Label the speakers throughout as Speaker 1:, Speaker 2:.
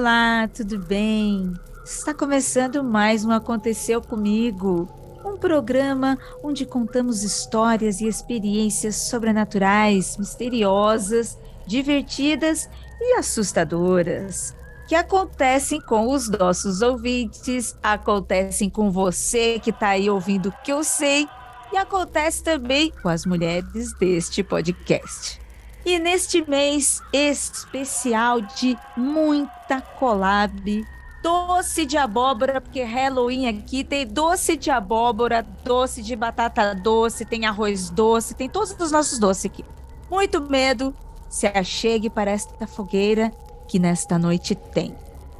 Speaker 1: Olá, tudo bem? Está começando mais um Aconteceu Comigo, um programa onde contamos histórias e experiências sobrenaturais, misteriosas, divertidas e assustadoras que acontecem com os nossos ouvintes, acontecem com você que está aí ouvindo o que eu sei e acontece também com as mulheres deste podcast. E neste mês especial de muita collab, doce de abóbora, porque Halloween aqui tem doce de abóbora, doce de batata doce, tem arroz doce, tem todos os nossos doces aqui. Muito medo, se achegue para esta fogueira que nesta noite tem.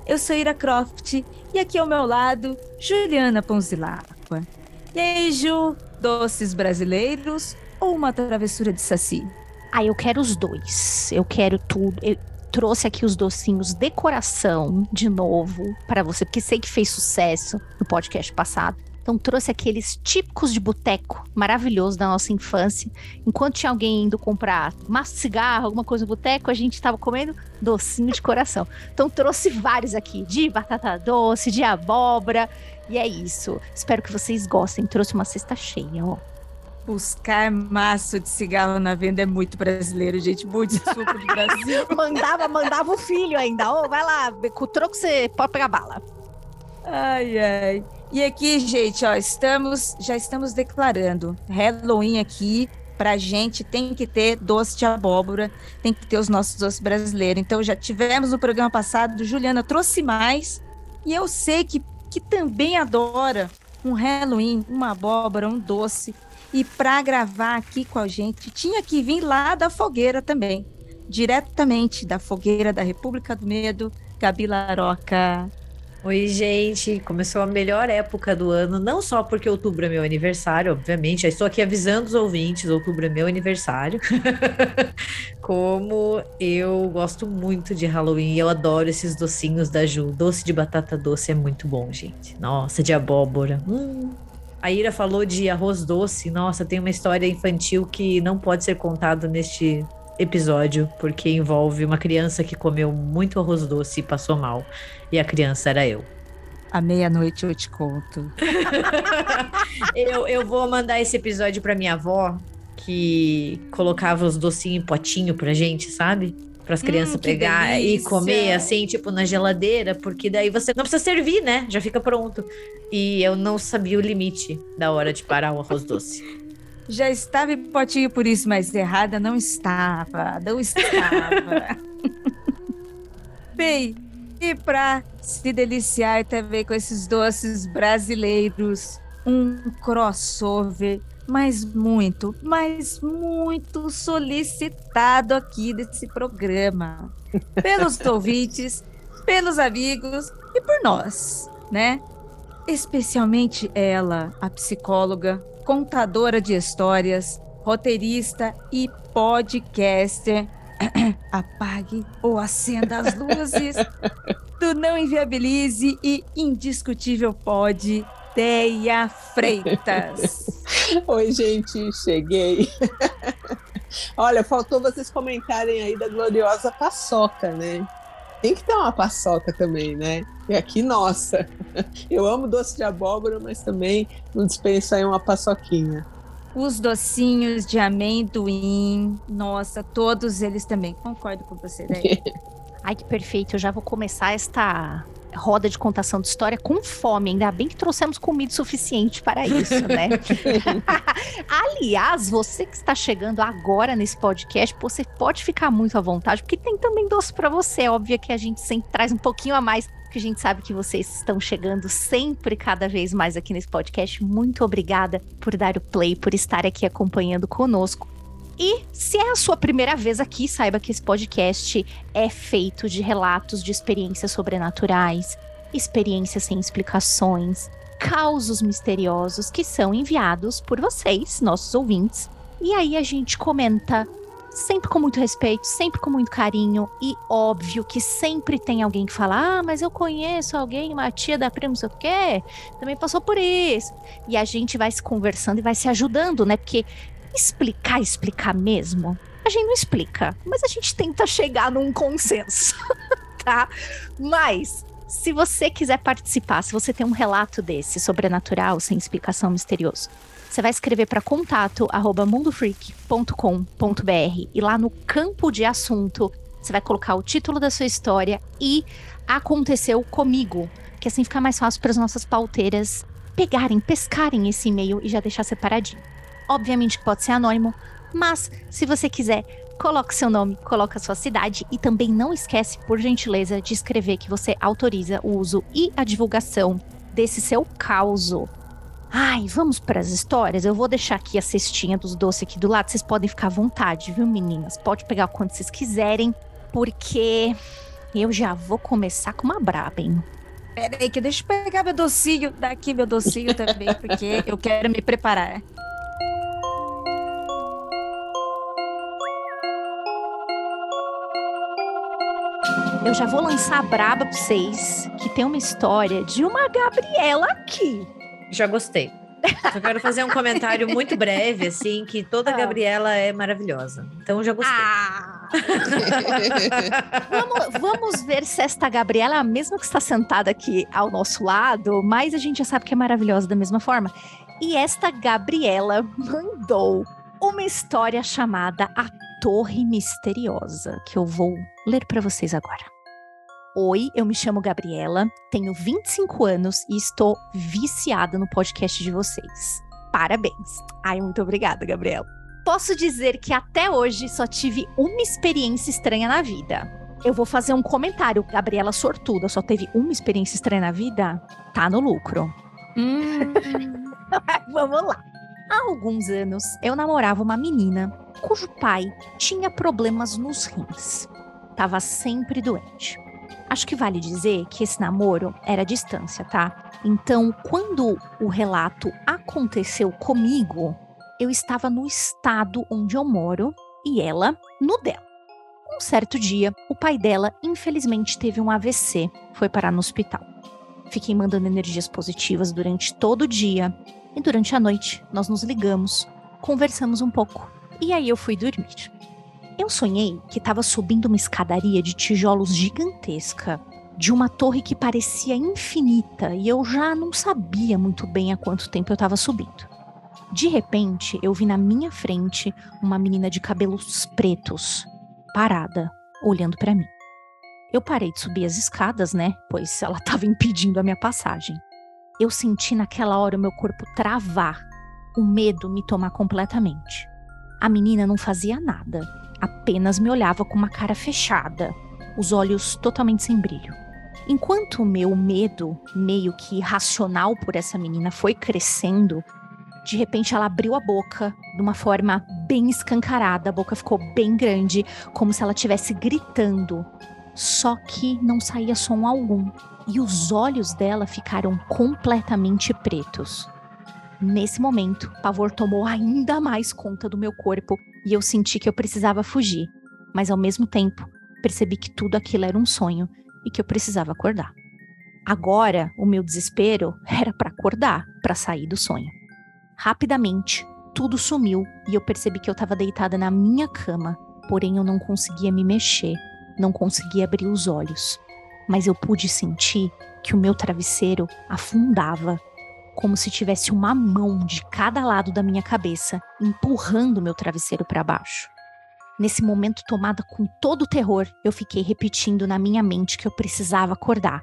Speaker 1: Eu sou Ira Croft e aqui ao meu lado, Juliana Ponzilacqua. E aí, Ju, doces brasileiros ou uma travessura de saci?
Speaker 2: Ah, eu quero os dois. Eu quero tudo. Eu trouxe aqui os docinhos decoração de novo para você, porque sei que fez sucesso no podcast passado. Então trouxe aqueles típicos de boteco, maravilhoso da nossa infância. Enquanto tinha alguém indo comprar massa de cigarro, alguma coisa no boteco, a gente estava comendo docinho de coração. Então trouxe vários aqui, de batata doce, de abóbora. E é isso. Espero que vocês gostem. Trouxe uma cesta cheia, ó.
Speaker 1: Buscar maço de cigarro na venda é muito brasileiro, gente. Muito desculpa do Brasil.
Speaker 2: mandava, mandava o filho ainda. Ô, oh, vai lá, com o troco você pode pegar bala.
Speaker 1: Ai, ai. E aqui, gente, ó, estamos, já estamos declarando Halloween aqui. Pra gente tem que ter doce de abóbora, tem que ter os nossos doces brasileiros. Então já tivemos no programa passado, Juliana trouxe mais. E eu sei que, que também adora um Halloween, uma abóbora, um doce. E para gravar aqui com a gente, tinha que vir lá da fogueira também. Diretamente da fogueira da República do Medo, Gabi Laroca.
Speaker 3: Oi, gente. Começou a melhor época do ano, não só porque outubro é meu aniversário, obviamente, estou aqui avisando os ouvintes, outubro é meu aniversário. como eu gosto muito de Halloween, eu adoro esses docinhos da Ju. Doce de batata doce é muito bom, gente. Nossa, de abóbora. Hum. A Ira falou de arroz doce. Nossa, tem uma história infantil que não pode ser contada neste episódio, porque envolve uma criança que comeu muito arroz doce e passou mal. E a criança era eu.
Speaker 1: À meia-noite eu te conto.
Speaker 3: eu, eu vou mandar esse episódio pra minha avó, que colocava os docinhos em potinho pra gente, sabe? Para as crianças hum, pegar e comer assim, tipo na geladeira, porque daí você não precisa servir, né? Já fica pronto. E eu não sabia o limite da hora de parar o arroz doce.
Speaker 1: Já estava em potinho por isso, mas errada não estava. Não estava. Bem, e para se deliciar também com esses doces brasileiros, um crossover, mas muito, mas muito solicitado aqui desse programa. Pelos ouvintes, pelos amigos e por nós, né? Especialmente ela, a psicóloga, contadora de histórias, roteirista e podcaster. Apague ou acenda as luzes do Não Inviabilize e Indiscutível Pode, Deia Freitas.
Speaker 4: Oi, gente, cheguei. Olha, faltou vocês comentarem aí da gloriosa paçoca, né? Tem que ter uma paçoca também, né? E aqui, nossa, eu amo doce de abóbora, mas também não dispenso aí uma paçoquinha.
Speaker 1: Os docinhos de amendoim, nossa, todos eles também. Concordo com você, daí.
Speaker 2: Ai, que perfeito. Eu já vou começar esta roda de contação de história com fome. Ainda bem que trouxemos comida suficiente para isso, né? Aliás, você que está chegando agora nesse podcast, você pode ficar muito à vontade, porque tem também doce para você. É óbvio que a gente sempre traz um pouquinho a mais porque a gente sabe que vocês estão chegando sempre cada vez mais aqui nesse podcast. Muito obrigada por dar o play, por estar aqui acompanhando conosco. E se é a sua primeira vez aqui, saiba que esse podcast é feito de relatos de experiências sobrenaturais, experiências sem explicações, causos misteriosos que são enviados por vocês, nossos ouvintes. E aí a gente comenta sempre com muito respeito, sempre com muito carinho e óbvio que sempre tem alguém que fala: "Ah, mas eu conheço alguém, uma tia da prima, não sei o quê, também passou por isso". E a gente vai se conversando e vai se ajudando, né? Porque explicar, explicar mesmo, a gente não explica, mas a gente tenta chegar num consenso. tá? Mas se você quiser participar, se você tem um relato desse sobrenatural, sem explicação misterioso, você vai escrever para contato arroba mundofreak.com.br e lá no campo de assunto você vai colocar o título da sua história e aconteceu comigo, que assim fica mais fácil para as nossas pauteiras pegarem, pescarem esse e-mail e já deixar separadinho. Obviamente que pode ser anônimo, mas se você quiser, coloque seu nome, coloque a sua cidade e também não esquece, por gentileza, de escrever que você autoriza o uso e a divulgação desse seu caos. Ai, vamos para as histórias? Eu vou deixar aqui a cestinha dos doces aqui do lado. Vocês podem ficar à vontade, viu, meninas? Pode pegar quando vocês quiserem, porque eu já vou começar com uma braba, hein?
Speaker 1: Pera aí, que deixa eu pegar meu docinho daqui, meu docinho também, porque eu quero me preparar.
Speaker 2: Eu já vou lançar a braba pra vocês, que tem uma história de uma Gabriela aqui.
Speaker 3: Já gostei. Só quero fazer um comentário muito breve, assim, que toda
Speaker 2: Ah.
Speaker 3: Gabriela é maravilhosa. Então já gostei.
Speaker 2: Ah! vamos, vamos ver se esta Gabriela é a mesma que está sentada aqui ao nosso lado, mas a gente já sabe que é maravilhosa da mesma forma. E esta Gabriela mandou uma história chamada A Torre Misteriosa, que eu vou ler para vocês agora. Oi, eu me chamo Gabriela, tenho 25 anos e estou viciada no podcast de vocês. Parabéns. Ai, muito obrigada, Gabriela. Posso dizer que até hoje só tive uma experiência estranha na vida. Eu vou fazer um comentário. Gabriela sortuda, só teve uma experiência estranha na vida? Tá no lucro.
Speaker 1: Hum,
Speaker 2: Vamos lá. Há alguns anos, eu namorava uma menina cujo pai tinha problemas nos rins. Tava sempre doente. Acho que vale dizer que esse namoro era à distância, tá? Então, quando o relato aconteceu comigo, eu estava no estado onde eu moro e ela no dela. Um certo dia, o pai dela infelizmente teve um AVC, foi parar no hospital. Fiquei mandando energias positivas durante todo o dia e durante a noite nós nos ligamos, conversamos um pouco e aí eu fui dormir. Eu sonhei que estava subindo uma escadaria de tijolos gigantesca, de uma torre que parecia infinita e eu já não sabia muito bem há quanto tempo eu estava subindo. De repente, eu vi na minha frente uma menina de cabelos pretos, parada, olhando para mim. Eu parei de subir as escadas, né? Pois ela estava impedindo a minha passagem. Eu senti naquela hora o meu corpo travar, o medo me tomar completamente. A menina não fazia nada, apenas me olhava com uma cara fechada, os olhos totalmente sem brilho. Enquanto o meu medo, meio que irracional por essa menina, foi crescendo, de repente ela abriu a boca de uma forma bem escancarada, a boca ficou bem grande, como se ela estivesse gritando. Só que não saía som algum, e os olhos dela ficaram completamente pretos. Nesse momento, pavor tomou ainda mais conta do meu corpo e eu senti que eu precisava fugir, mas ao mesmo tempo percebi que tudo aquilo era um sonho e que eu precisava acordar. Agora, o meu desespero era para acordar, para sair do sonho. Rapidamente, tudo sumiu e eu percebi que eu estava deitada na minha cama, porém eu não conseguia me mexer, não conseguia abrir os olhos. Mas eu pude sentir que o meu travesseiro afundava, como se tivesse uma mão de cada lado da minha cabeça empurrando meu travesseiro para baixo. Nesse momento, tomada com todo o terror, eu fiquei repetindo na minha mente que eu precisava acordar.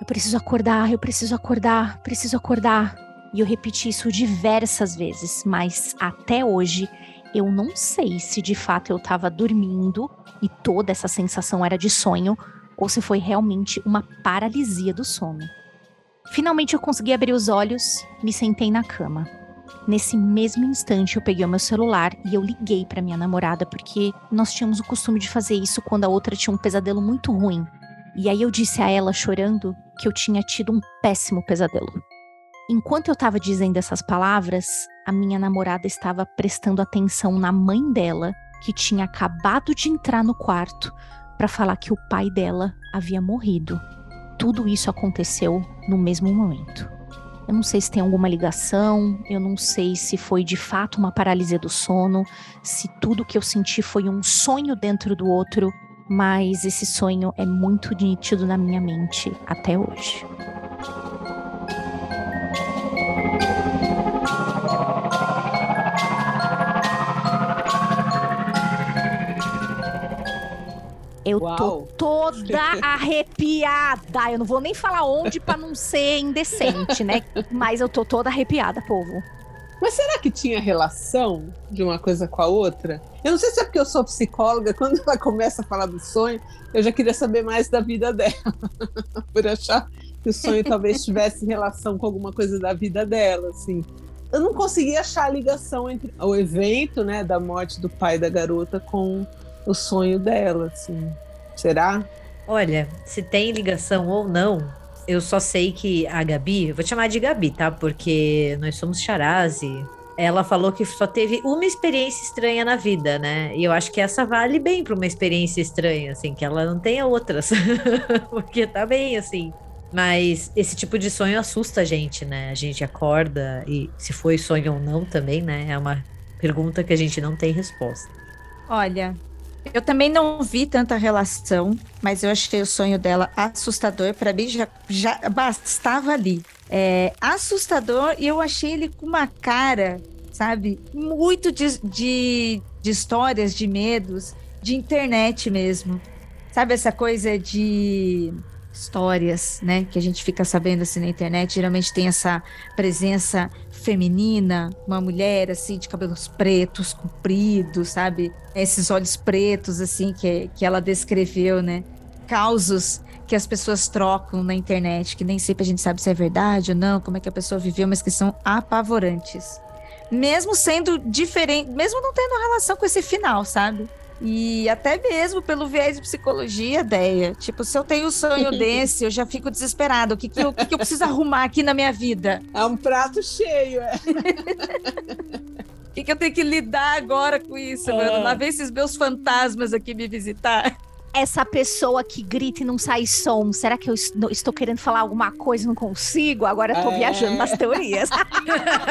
Speaker 2: Eu preciso acordar, eu preciso acordar, preciso acordar. E eu repeti isso diversas vezes, mas até hoje eu não sei se de fato eu estava dormindo e toda essa sensação era de sonho ou se foi realmente uma paralisia do sono. Finalmente eu consegui abrir os olhos, me sentei na cama. Nesse mesmo instante eu peguei o meu celular e eu liguei para minha namorada porque nós tínhamos o costume de fazer isso quando a outra tinha um pesadelo muito ruim. E aí eu disse a ela chorando que eu tinha tido um péssimo pesadelo. Enquanto eu estava dizendo essas palavras, a minha namorada estava prestando atenção na mãe dela, que tinha acabado de entrar no quarto para falar que o pai dela havia morrido. Tudo isso aconteceu no mesmo momento. Eu não sei se tem alguma ligação, eu não sei se foi de fato uma paralisia do sono, se tudo que eu senti foi um sonho dentro do outro, mas esse sonho é muito nítido na minha mente até hoje. Eu
Speaker 4: Uau.
Speaker 2: tô toda arrepiada. Eu não vou nem falar onde pra não ser indecente, né? Mas eu tô toda arrepiada, povo.
Speaker 4: Mas será que tinha relação de uma coisa com a outra? Eu não sei se é porque eu sou psicóloga, quando ela começa a falar do sonho, eu já queria saber mais da vida dela. Por achar que o sonho talvez tivesse relação com alguma coisa da vida dela, assim. Eu não consegui achar a ligação entre o evento, né, da morte do pai da garota com o sonho dela, assim. Será?
Speaker 3: Olha, se tem ligação ou não, eu só sei que a Gabi, vou te chamar de Gabi, tá? Porque nós somos charás e ela falou que só teve uma experiência estranha na vida, né? E eu acho que essa vale bem para uma experiência estranha, assim, que ela não tenha outras. Porque tá bem, assim. Mas esse tipo de sonho assusta a gente, né? A gente acorda e se foi sonho ou não também, né? É uma pergunta que a gente não tem resposta.
Speaker 1: Olha, eu também não vi tanta relação, mas eu achei o sonho dela assustador. Para mim já, já bastava ali. É assustador e eu achei ele com uma cara, sabe, muito de, de, de histórias, de medos, de internet mesmo. Sabe essa coisa de histórias, né, que a gente fica sabendo assim na internet, geralmente tem essa presença feminina, uma mulher assim de cabelos pretos, compridos, sabe? Esses olhos pretos assim que, que ela descreveu, né? Causos que as pessoas trocam na internet, que nem sempre a gente sabe se é verdade ou não, como é que a pessoa viveu, mas que são apavorantes. Mesmo sendo diferente, mesmo não tendo relação com esse final, sabe? E até mesmo pelo viés de psicologia, ideia. Tipo, se eu tenho um sonho desse, eu já fico desesperado. O que, que, eu, o que, que eu preciso arrumar aqui na minha vida?
Speaker 4: É um prato cheio, é.
Speaker 1: O que, que eu tenho que lidar agora com isso, mano? Lá vem esses meus fantasmas aqui me visitar.
Speaker 2: Essa pessoa que grita e não sai som, será que eu estou querendo falar alguma coisa e não consigo? Agora eu tô
Speaker 4: É.
Speaker 2: viajando nas teorias.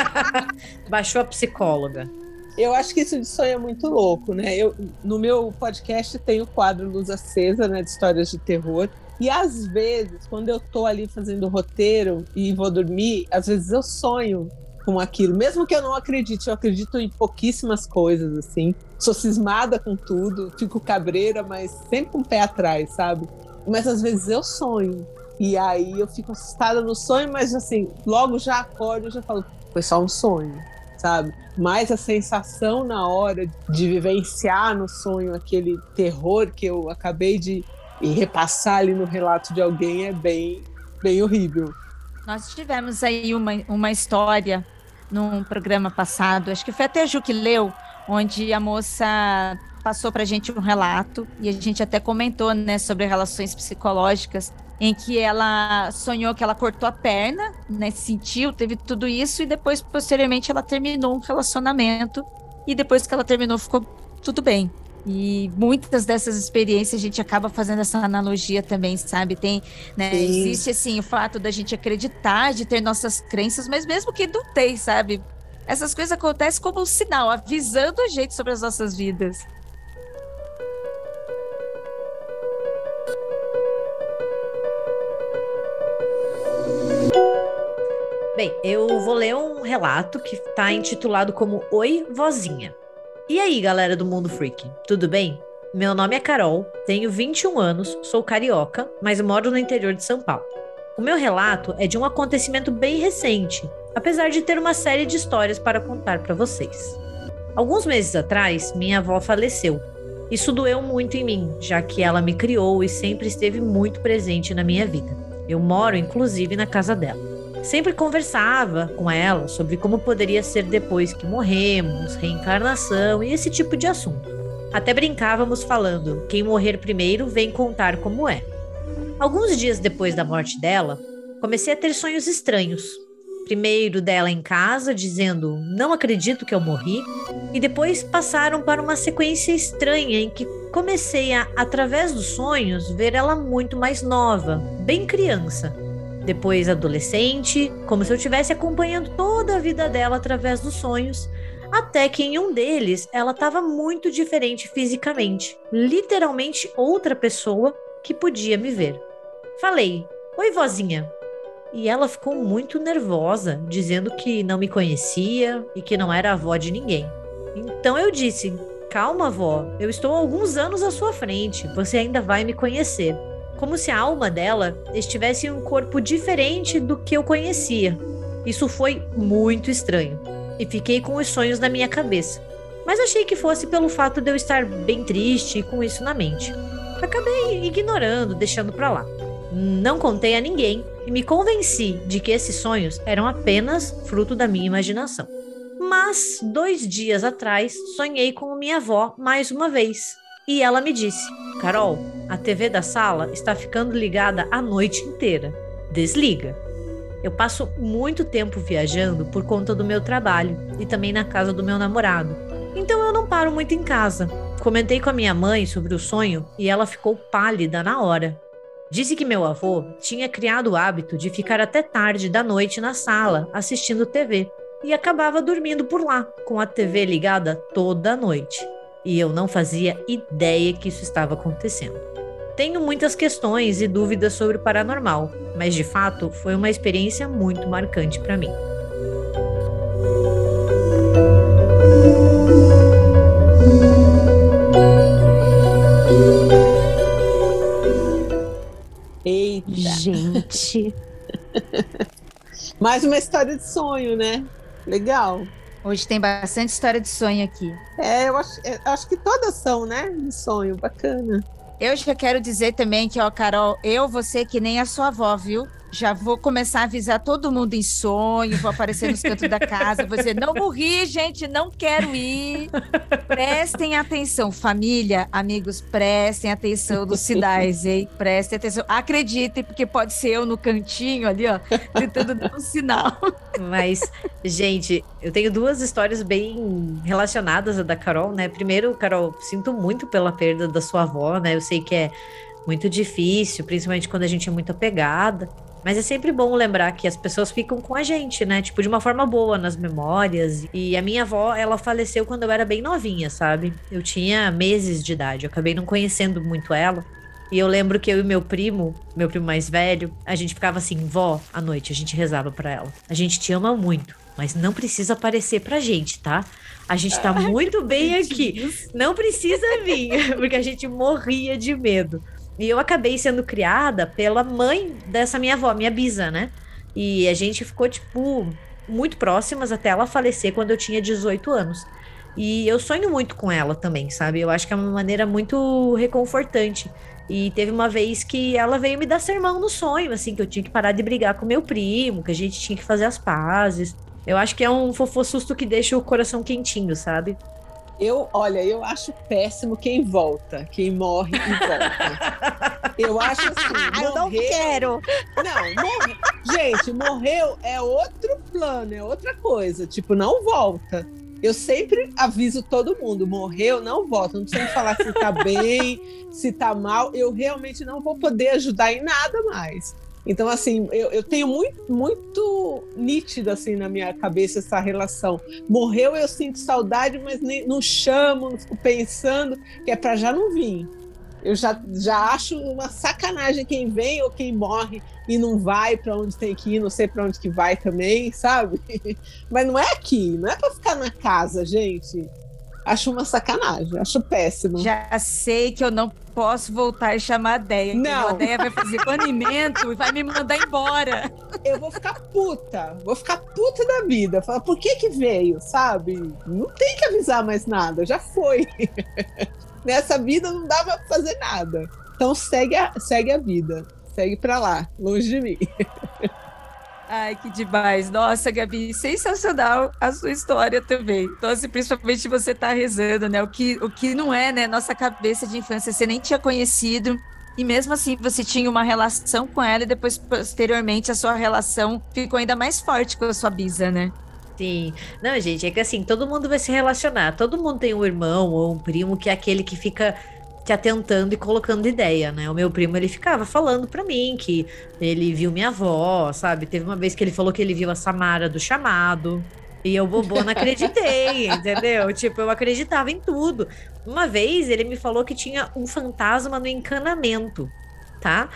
Speaker 3: Baixou a psicóloga.
Speaker 4: Eu acho que isso de sonho é muito louco, né? Eu, no meu podcast tem o quadro Luz Acesa, né? De histórias de terror. E às vezes, quando eu tô ali fazendo roteiro e vou dormir, às vezes eu sonho com aquilo. Mesmo que eu não acredite, eu acredito em pouquíssimas coisas, assim. Sou cismada com tudo, fico cabreira, mas sempre com o pé atrás, sabe? Mas às vezes eu sonho. E aí eu fico assustada no sonho, mas assim, logo já acordo e já falo, foi só um sonho, sabe? Mas a sensação na hora de vivenciar no sonho aquele terror que eu acabei de repassar ali no relato de alguém é bem, bem horrível.
Speaker 1: Nós tivemos aí uma, uma história num programa passado, acho que foi até a Ju que leu, onde a moça passou pra gente um relato, e a gente até comentou, né, sobre relações psicológicas, em que ela sonhou que ela cortou a perna, né, sentiu, teve tudo isso, e depois, posteriormente, ela terminou um relacionamento, e depois que ela terminou, ficou tudo bem. E muitas dessas experiências a gente acaba fazendo essa analogia também, sabe? Tem, né?
Speaker 4: Sim.
Speaker 1: Existe assim o fato da gente acreditar, de ter nossas crenças, mas mesmo que não tem, sabe? Essas coisas acontecem como um sinal, avisando a gente sobre as nossas vidas.
Speaker 3: Bem, eu vou ler um relato que está intitulado como Oi, Vozinha. E aí, galera do Mundo Freak, tudo bem? Meu nome é Carol, tenho 21 anos, sou carioca, mas moro no interior de São Paulo. O meu relato é de um acontecimento bem recente, apesar de ter uma série de histórias para contar para vocês. Alguns meses atrás, minha avó faleceu. Isso doeu muito em mim, já que ela me criou e sempre esteve muito presente na minha vida. Eu moro, inclusive, na casa dela. Sempre conversava com ela sobre como poderia ser depois que morremos, reencarnação e esse tipo de assunto. Até brincávamos falando: quem morrer primeiro vem contar como é. Alguns dias depois da morte dela, comecei a ter sonhos estranhos. Primeiro dela em casa, dizendo: Não acredito que eu morri. E depois passaram para uma sequência estranha em que comecei a, através dos sonhos, ver ela muito mais nova, bem criança depois adolescente, como se eu estivesse acompanhando toda a vida dela através dos sonhos, Até que em um deles ela estava muito diferente fisicamente, literalmente outra pessoa que podia me ver. Falei: Oi, vozinha. E ela ficou muito nervosa, dizendo que não me conhecia e que não era avó de ninguém. Então eu disse: Calma, vó, eu estou alguns anos à sua frente, você ainda vai me conhecer. Como se a alma dela estivesse em um corpo diferente do que eu conhecia. Isso foi muito estranho e fiquei com os sonhos na minha cabeça. Mas achei que fosse pelo fato de eu estar bem triste e com isso na mente. Acabei ignorando, deixando para lá. Não contei a ninguém e me convenci de que esses sonhos eram apenas fruto da minha imaginação. Mas dois dias atrás sonhei com minha avó mais uma vez. E ela me disse: Carol, a TV da sala está ficando ligada a noite inteira. Desliga. Eu passo muito tempo viajando por conta do meu trabalho e também na casa do meu namorado. Então eu não paro muito em casa. Comentei com a minha mãe sobre o sonho e ela ficou pálida na hora. Disse que meu avô tinha criado o hábito de ficar até tarde da noite na sala assistindo TV e acabava dormindo por lá, com a TV ligada toda a noite. E eu não fazia ideia que isso estava acontecendo. Tenho muitas questões e dúvidas sobre o paranormal, mas de fato foi uma experiência muito marcante para mim.
Speaker 4: Eita.
Speaker 2: Gente.
Speaker 4: Mais uma história de sonho, né? Legal.
Speaker 1: Hoje tem bastante história de sonho aqui.
Speaker 4: É, eu acho, eu acho que todas são, né? De sonho, bacana.
Speaker 1: Eu já quero dizer também que, ó, Carol, eu vou ser que nem a sua avó, viu? Já vou começar a avisar todo mundo em sonho, vou aparecer nos cantos da casa, vou dizer, não morri, gente, não quero ir. Prestem atenção, família, amigos, prestem atenção dos sinais, hein? Prestem atenção. Acreditem, porque pode ser eu no cantinho ali, ó, tentando dar um sinal.
Speaker 3: Mas, gente, eu tenho duas histórias bem relacionadas à da Carol, né? Primeiro, Carol, sinto muito pela perda da sua avó, né? Eu sei que é muito difícil, principalmente quando a gente é muito apegada. Mas é sempre bom lembrar que as pessoas ficam com a gente, né? Tipo, de uma forma boa nas memórias. E a minha avó, ela faleceu quando eu era bem novinha, sabe? Eu tinha meses de idade, eu acabei não conhecendo muito ela. E eu lembro que eu e meu primo, meu primo mais velho, a gente ficava assim, vó, à noite, a gente rezava para ela. A gente te ama muito, mas não precisa aparecer pra gente, tá? A gente tá muito bem aqui. Não precisa vir, porque a gente morria de medo. E eu acabei sendo criada pela mãe dessa minha avó, minha bisa, né? E a gente ficou, tipo, muito próximas até ela falecer quando eu tinha 18 anos. E eu sonho muito com ela também, sabe? Eu acho que é uma maneira muito reconfortante. E teve uma vez que ela veio me dar sermão no sonho, assim, que eu tinha que parar de brigar com meu primo, que a gente tinha que fazer as pazes. Eu acho que é um fofo susto que deixa o coração quentinho, sabe?
Speaker 4: Eu, olha, eu acho péssimo quem volta, quem morre e volta. Eu acho assim.
Speaker 2: eu não quero.
Speaker 4: Não, morre. Gente, morreu é outro plano, é outra coisa. Tipo, não volta. Eu sempre aviso todo mundo: morreu, não volta. Não precisa me falar se tá bem, se tá mal. Eu realmente não vou poder ajudar em nada mais. Então, assim, eu, eu tenho muito, muito nítido assim na minha cabeça essa relação. Morreu, eu sinto saudade, mas nem, não chamo, não fico pensando, que é para já não vir. Eu já, já acho uma sacanagem quem vem ou quem morre e não vai para onde tem que ir, não sei para onde que vai também, sabe? Mas não é aqui, não é para ficar na casa, gente. Acho uma sacanagem, acho péssimo.
Speaker 1: Já sei que eu não posso voltar e chamar a Deia.
Speaker 4: Não.
Speaker 1: A Deia vai fazer banimento e vai me mandar embora.
Speaker 4: Eu vou ficar puta, vou ficar puta da vida. Falar, por que que veio, sabe? Não tem que avisar mais nada, já foi. Nessa vida não dá pra fazer nada. Então segue a, segue a vida, segue pra lá, longe de mim.
Speaker 1: Ai, que demais. Nossa, Gabi, sensacional a sua história também. Então, assim, principalmente você tá rezando, né? O que, o que não é, né? Nossa cabeça de infância, você nem tinha conhecido. E mesmo assim, você tinha uma relação com ela e depois, posteriormente, a sua relação ficou ainda mais forte com a sua bisa, né?
Speaker 3: Sim. Não, gente, é que assim, todo mundo vai se relacionar. Todo mundo tem um irmão ou um primo que é aquele que fica te atentando e colocando ideia, né? O meu primo, ele ficava falando pra mim que ele viu minha avó, sabe? Teve uma vez que ele falou que ele viu a Samara do chamado. E eu, bobona, acreditei, entendeu? Tipo, eu acreditava em tudo. Uma vez ele me falou que tinha um fantasma no encanamento, tá?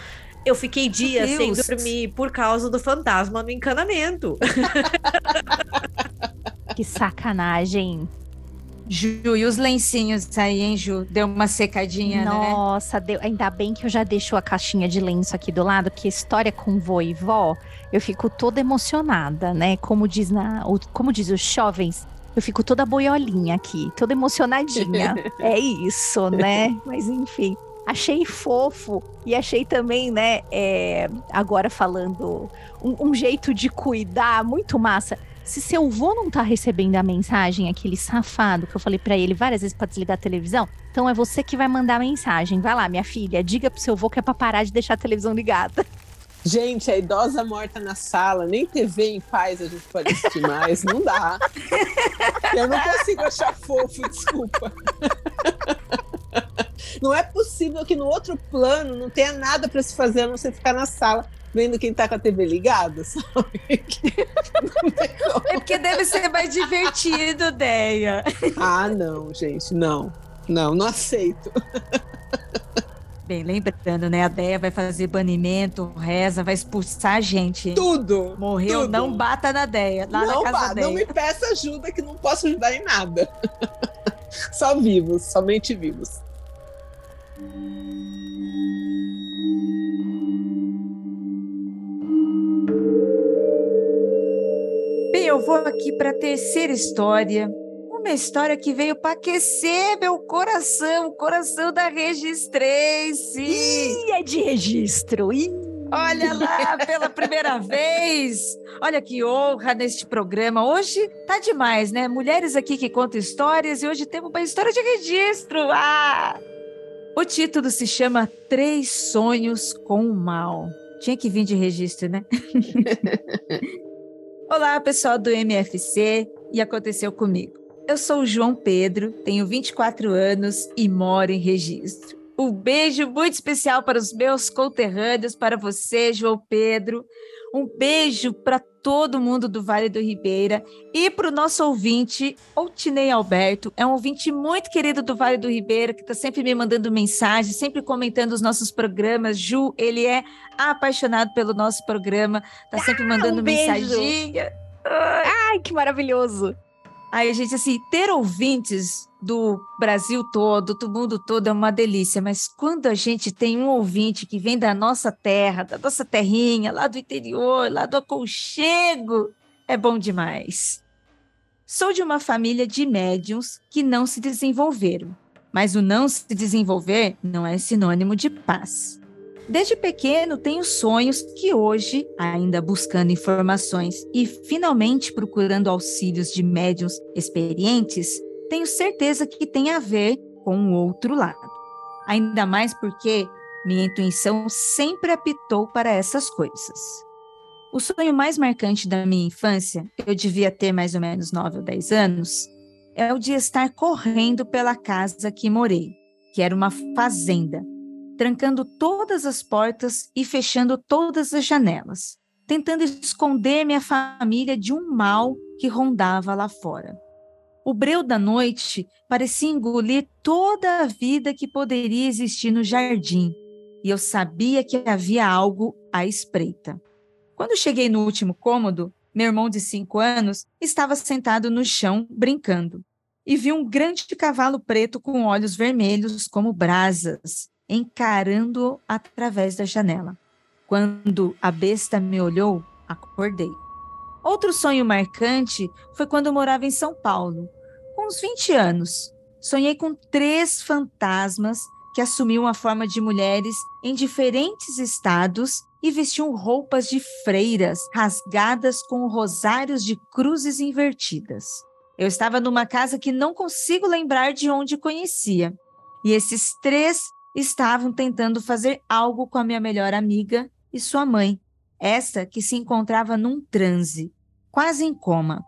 Speaker 3: Eu fiquei dias sem dormir por causa do fantasma no encanamento.
Speaker 2: que sacanagem.
Speaker 1: Ju, e os lencinhos aí, hein, Ju? Deu uma secadinha,
Speaker 2: Nossa,
Speaker 1: né?
Speaker 2: Nossa, deu... ainda bem que eu já deixo a caixinha de lenço aqui do lado, porque história com vô e vó, eu fico toda emocionada, né? Como diz, na... Como diz os jovens, eu fico toda boiolinha aqui, toda emocionadinha. é isso, né? Mas enfim. Achei fofo e achei também, né? É... agora falando um, um jeito de cuidar muito massa se seu vô não tá recebendo a mensagem, aquele safado que eu falei para ele várias vezes para desligar a televisão, então é você que vai mandar a mensagem. Vai lá, minha filha, diga pro seu vô que é pra parar de deixar a televisão ligada.
Speaker 4: Gente, a idosa morta na sala, nem TV em paz a gente pode assistir mais, não dá. Eu não consigo achar fofo, desculpa. Não é possível que no outro plano não tenha nada para se fazer a não ser ficar na sala vendo quem tá com a TV ligada, sabe?
Speaker 1: é porque deve ser mais divertido, Deia.
Speaker 4: Ah, não, gente, não. Não, não aceito.
Speaker 1: Bem, lembrando, né? A Deia vai fazer banimento, reza, vai expulsar a gente.
Speaker 4: Tudo!
Speaker 1: Morreu,
Speaker 4: tudo.
Speaker 1: não bata na Deia. Lá
Speaker 4: não
Speaker 1: na casa
Speaker 4: não me peça ajuda que não posso ajudar em nada. Só vivos, somente vivos.
Speaker 1: Bem, eu vou aqui para a terceira história. Uma história que veio para aquecer meu coração, o coração da Registrace.
Speaker 2: Ih, é de registro. Ih.
Speaker 1: Olha lá, pela primeira vez. Olha que honra neste programa. Hoje tá demais, né? Mulheres aqui que contam histórias e hoje temos uma história de registro. Ah! O título se chama Três Sonhos com o Mal. Tinha que vir de registro, né? Olá, pessoal do MFC e aconteceu comigo. Eu sou o João Pedro, tenho 24 anos e moro em registro. Um beijo muito especial para os meus conterrâneos, para você, João Pedro. Um beijo para todo mundo do Vale do Ribeira e para o nosso ouvinte, Outinei Alberto. É um ouvinte muito querido do Vale do Ribeira, que está sempre me mandando mensagem, sempre comentando os nossos programas. Ju, ele é apaixonado pelo nosso programa, está sempre mandando
Speaker 2: um
Speaker 1: mensaginha.
Speaker 2: Ai, que maravilhoso!
Speaker 1: Aí, gente, assim, ter ouvintes do Brasil todo, do mundo todo é uma delícia, mas quando a gente tem um ouvinte que vem da nossa terra, da nossa terrinha, lá do interior, lá do aconchego, é bom demais. Sou de uma família de médiums que não se desenvolveram, mas o não se desenvolver não é sinônimo de paz. Desde pequeno tenho sonhos que hoje, ainda buscando informações e finalmente procurando auxílios de médiums experientes, tenho certeza que tem a ver com o outro lado. Ainda mais porque minha intuição sempre apitou para essas coisas. O sonho mais marcante da minha infância, eu devia ter mais ou menos 9 ou 10 anos, é o de estar correndo pela casa que morei, que era uma fazenda, trancando todas as portas e fechando todas as janelas, tentando esconder minha família de um mal que rondava lá fora. O breu da noite parecia engolir toda a vida que poderia existir no jardim, e eu sabia que havia algo à espreita. Quando cheguei no último cômodo, meu irmão de cinco anos estava sentado no chão brincando e vi um grande cavalo preto com olhos vermelhos como brasas, encarando-o através da janela. Quando a besta me olhou, acordei. Outro sonho marcante foi quando eu morava em São Paulo. Com uns 20 anos, sonhei com três fantasmas que assumiam a forma de mulheres em diferentes estados e vestiam roupas de freiras rasgadas com rosários de cruzes invertidas. Eu estava numa casa que não consigo lembrar de onde conhecia. E esses três estavam tentando fazer algo com a minha melhor amiga e sua mãe, essa que se encontrava num transe, quase em coma.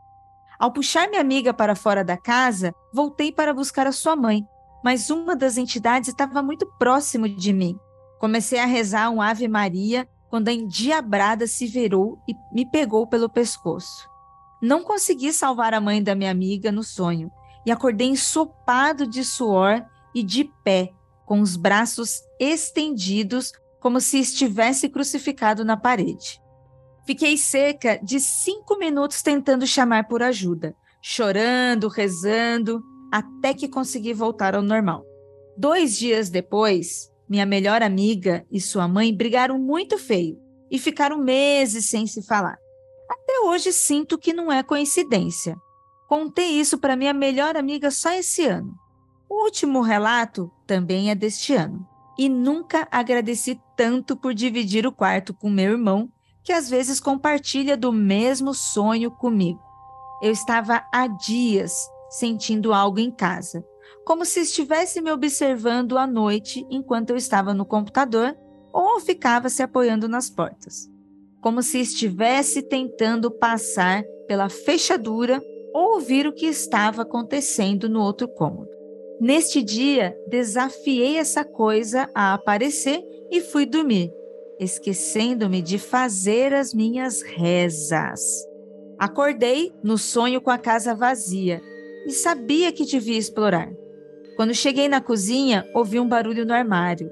Speaker 1: Ao puxar minha amiga para fora da casa, voltei para buscar a sua mãe, mas uma das entidades estava muito próximo de mim. Comecei a rezar um Ave Maria quando a endiabrada se virou e me pegou pelo pescoço. Não consegui salvar a mãe da minha amiga no sonho e acordei ensopado de suor e de pé, com os braços estendidos, como se estivesse crucificado na parede. Fiquei cerca de cinco minutos tentando chamar por ajuda, chorando, rezando, até que consegui voltar ao normal. Dois dias depois, minha melhor amiga e sua mãe brigaram muito feio e ficaram meses sem se falar. Até hoje sinto que não é coincidência. Contei isso para minha melhor amiga só esse ano. O último relato também é deste ano. E nunca agradeci tanto por dividir o quarto com meu irmão, que às vezes compartilha do mesmo sonho comigo. Eu estava há dias sentindo algo em casa, como se estivesse me observando à noite enquanto eu estava no computador ou ficava se apoiando nas portas, como se estivesse tentando passar pela fechadura ou ouvir o que estava acontecendo no outro cômodo. Neste dia, desafiei essa coisa a aparecer e fui dormir, esquecendo-me de fazer as minhas rezas. Acordei no sonho com a casa vazia e sabia que devia explorar. Quando cheguei na cozinha, ouvi um barulho no armário.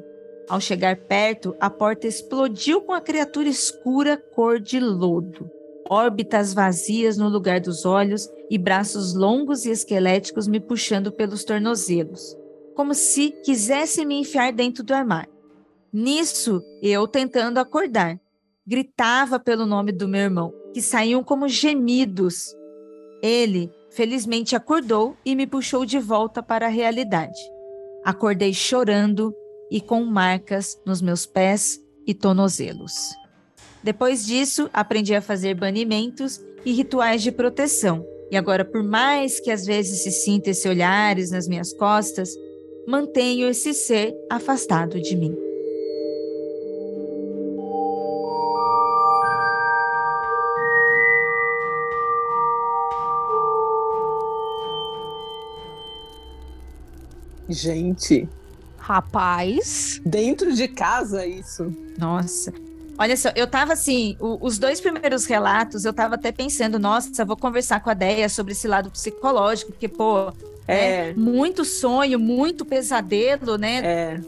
Speaker 1: Ao chegar perto, a porta explodiu com a criatura escura cor de lodo. Órbitas vazias no lugar dos olhos e braços longos e esqueléticos me puxando pelos tornozelos, como se quisesse me enfiar dentro do armário. Nisso, eu tentando acordar, gritava pelo nome do meu irmão, que saíam como gemidos. Ele felizmente acordou e me puxou de volta para a realidade. Acordei chorando e com marcas nos meus pés e tornozelos. Depois disso, aprendi a fazer banimentos e rituais de proteção. E agora, por mais que às vezes se sinta esse olhares nas minhas costas, mantenho esse ser afastado de mim.
Speaker 4: Gente.
Speaker 2: Rapaz.
Speaker 4: Dentro de casa, isso.
Speaker 1: Nossa. Olha só, eu tava assim, o, os dois primeiros relatos, eu tava até pensando, nossa, vou conversar com a Deia sobre esse lado psicológico, porque, pô, é, é muito sonho, muito pesadelo, né?
Speaker 4: É.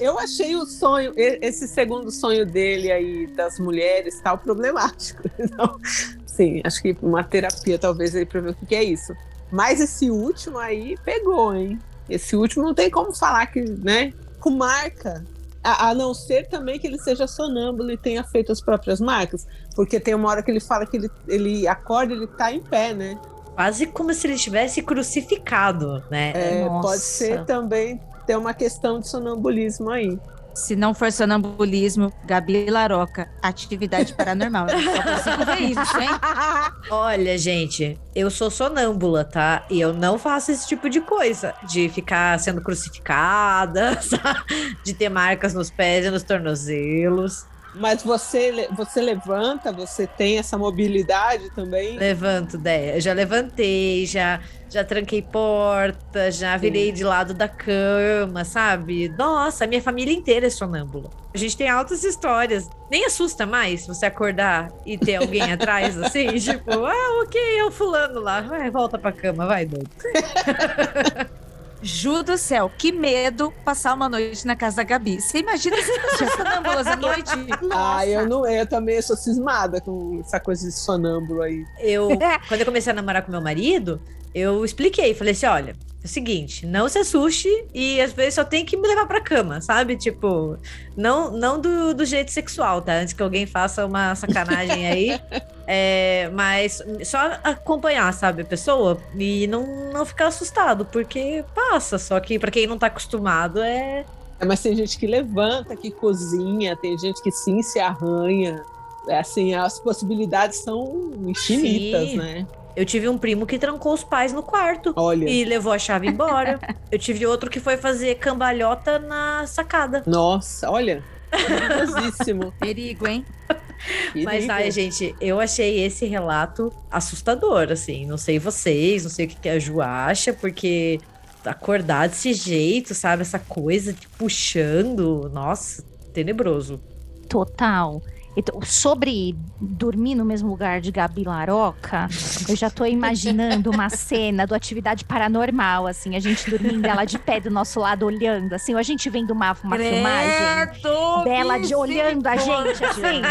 Speaker 4: Eu achei o sonho, esse segundo sonho dele aí das mulheres tal, problemático. Então, sim, acho que uma terapia talvez aí pra ver o que é isso. Mas esse último aí pegou, hein? Esse último não tem como falar que, né? Com marca. A, a, não ser também que ele seja sonâmbulo e tenha feito as próprias marcas. Porque tem uma hora que ele fala que ele, ele acorda ele tá em pé, né?
Speaker 3: Quase como se ele estivesse crucificado, né?
Speaker 4: É, pode ser também ter uma questão de sonambulismo aí.
Speaker 1: Se não for sonambulismo, Gabi Laroca, atividade paranormal. Eu só ver isso, hein?
Speaker 3: Olha, gente, eu sou sonâmbula, tá? E eu não faço esse tipo de coisa. De ficar sendo crucificada, de ter marcas nos pés e nos tornozelos.
Speaker 4: Mas você, você levanta, você tem essa mobilidade também?
Speaker 3: Levanto, ideia. Já levantei, já já tranquei porta, já virei Sim. de lado da cama, sabe? Nossa, minha família inteira é sonâmbula. A gente tem altas histórias. Nem assusta mais você acordar e ter alguém atrás, assim, tipo, ah, ok, é o fulano lá. Vai, volta pra cama, vai, doido.
Speaker 1: Ju do céu, que medo passar uma noite na casa da Gabi. Você imagina se tinha sonâmbulas à noite?
Speaker 4: Nossa. Ah, eu não, eu também sou cismada com essa coisa de sonâmbulo aí.
Speaker 3: Eu, quando eu comecei a namorar com meu marido, eu expliquei, falei assim: olha, é o seguinte, não se assuste e às vezes só tem que me levar pra cama, sabe? Tipo, não, não do, do jeito sexual, tá? Antes que alguém faça uma sacanagem aí. é, mas só acompanhar, sabe, a pessoa e não, não ficar assustado, porque passa. Só que para quem não tá acostumado é.
Speaker 4: é. Mas tem gente que levanta, que cozinha, tem gente que sim se arranha. É assim, as possibilidades são infinitas, sim. né?
Speaker 3: Eu tive um primo que trancou os pais no quarto
Speaker 4: Olha.
Speaker 3: e levou a chave embora. eu tive outro que foi fazer cambalhota na sacada.
Speaker 4: Nossa, olha. Perigosíssimo.
Speaker 1: Perigo, hein?
Speaker 3: Mas, ai, gente, eu achei esse relato assustador, assim. Não sei vocês, não sei o que a Ju acha, porque acordar desse jeito, sabe? Essa coisa te puxando, nossa, tenebroso.
Speaker 2: Total. Então, sobre dormir no mesmo lugar de Gabi Laroca, eu já tô imaginando uma cena do atividade paranormal, assim, a gente dormindo ela de pé do nosso lado, olhando, assim, ou a gente vendo uma, uma filmagem dela de olhando a gente, assim.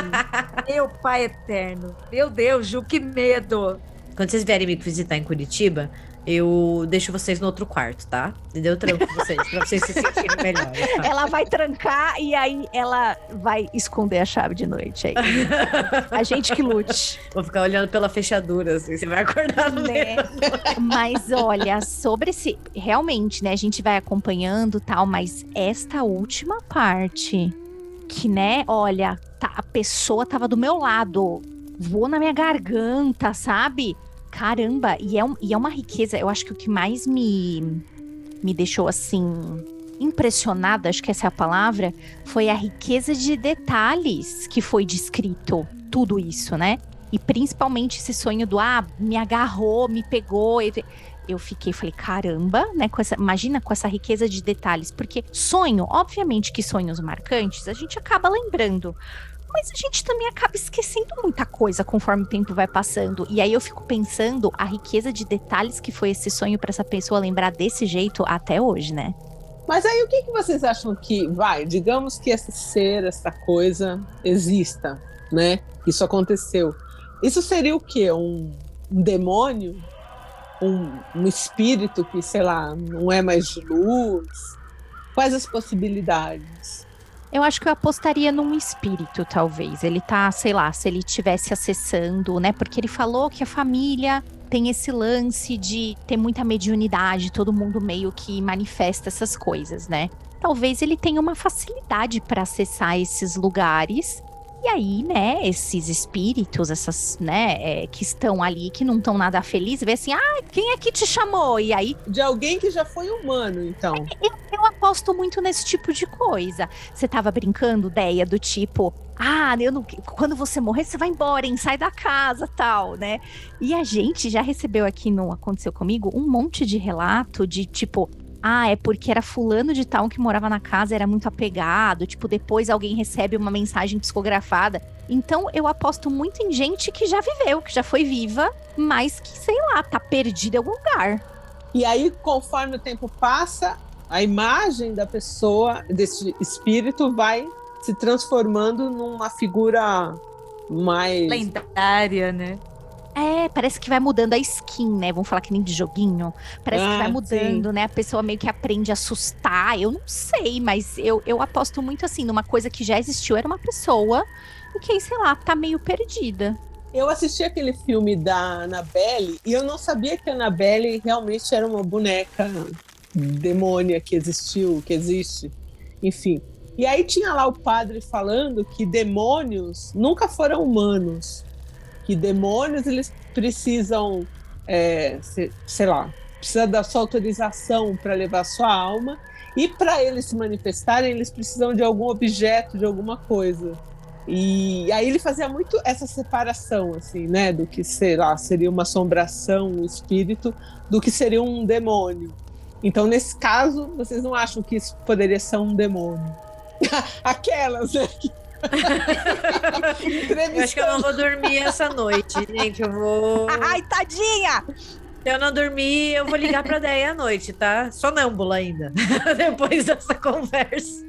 Speaker 1: Meu pai eterno. Meu Deus, Ju, que medo.
Speaker 3: Quando vocês vierem me visitar em Curitiba, eu deixo vocês no outro quarto, tá? Entendeu? Eu tranco vocês, pra vocês se sentirem melhor. Tá?
Speaker 2: Ela vai trancar e aí ela vai esconder a chave de noite. Aí. a gente que lute.
Speaker 3: Vou ficar olhando pela fechadura, assim, você vai acordar no né? meio.
Speaker 2: Mas olha, sobre esse. Realmente, né? A gente vai acompanhando tal, mas esta última parte, que, né, olha, tá, a pessoa tava do meu lado, voou na minha garganta, sabe? Caramba, e é, e é uma riqueza. Eu acho que o que mais me, me deixou assim impressionada, acho que essa é a palavra, foi a riqueza de detalhes que foi descrito. Tudo isso, né? E principalmente esse sonho do ah, me agarrou, me pegou. Eu fiquei, falei, caramba, né? Com essa, imagina com essa riqueza de detalhes, porque sonho, obviamente que sonhos marcantes, a gente acaba lembrando mas a gente também acaba esquecendo muita coisa conforme o tempo vai passando. E aí eu fico pensando a riqueza de detalhes que foi esse sonho para essa pessoa lembrar desse jeito até hoje, né?
Speaker 4: Mas aí o que, que vocês acham que vai? Digamos que esse ser, essa coisa exista, né? Isso aconteceu. Isso seria o quê? Um, um demônio? Um, um espírito que, sei lá, não é mais de luz? Quais as possibilidades?
Speaker 2: Eu acho que eu apostaria num espírito, talvez. Ele tá, sei lá, se ele estivesse acessando, né? Porque ele falou que a família tem esse lance de ter muita mediunidade, todo mundo meio que manifesta essas coisas, né? Talvez ele tenha uma facilidade para acessar esses lugares e aí, né, esses espíritos, essas, né, é, que estão ali, que não estão nada felizes, vê assim, ah, quem é que te chamou? E aí.
Speaker 4: De alguém que já foi humano, então.
Speaker 2: Eu, eu aposto muito nesse tipo de coisa. Você tava brincando, ideia do tipo, ah, eu não, quando você morrer, você vai embora, hein? Sai da casa, tal, né? E a gente já recebeu aqui no Aconteceu Comigo um monte de relato de tipo, ah, é porque era fulano de tal que morava na casa, era muito apegado, tipo, depois alguém recebe uma mensagem psicografada. Então eu aposto muito em gente que já viveu, que já foi viva, mas que, sei lá, tá perdida em algum lugar.
Speaker 4: E aí, conforme o tempo passa, a imagem da pessoa, desse espírito, vai se transformando numa figura mais.
Speaker 1: lendária, né?
Speaker 2: É, parece que vai mudando a skin, né? Vamos falar que nem de joguinho. Parece ah, que vai mudando, sim. né? A pessoa meio que aprende a assustar. Eu não sei, mas eu, eu aposto muito assim numa coisa que já existiu. Era uma pessoa e que, sei lá, tá meio perdida.
Speaker 4: Eu assisti aquele filme da Annabelle e eu não sabia que a Annabelle realmente era uma boneca demônia que existiu, que existe. Enfim. E aí tinha lá o padre falando que demônios nunca foram humanos que demônios eles precisam, é, sei lá, precisa da sua autorização para levar sua alma e para eles se manifestarem eles precisam de algum objeto, de alguma coisa. E aí ele fazia muito essa separação, assim, né, do que sei lá seria uma assombração, um espírito, do que seria um demônio. Então nesse caso vocês não acham que isso poderia ser um demônio? Aquelas né,
Speaker 3: eu acho que eu não vou dormir essa noite, gente. Eu vou.
Speaker 2: Ai, tadinha!
Speaker 3: Se eu não dormir, eu vou ligar pra Deia à noite, tá? Sonâmbula ainda. Depois dessa conversa.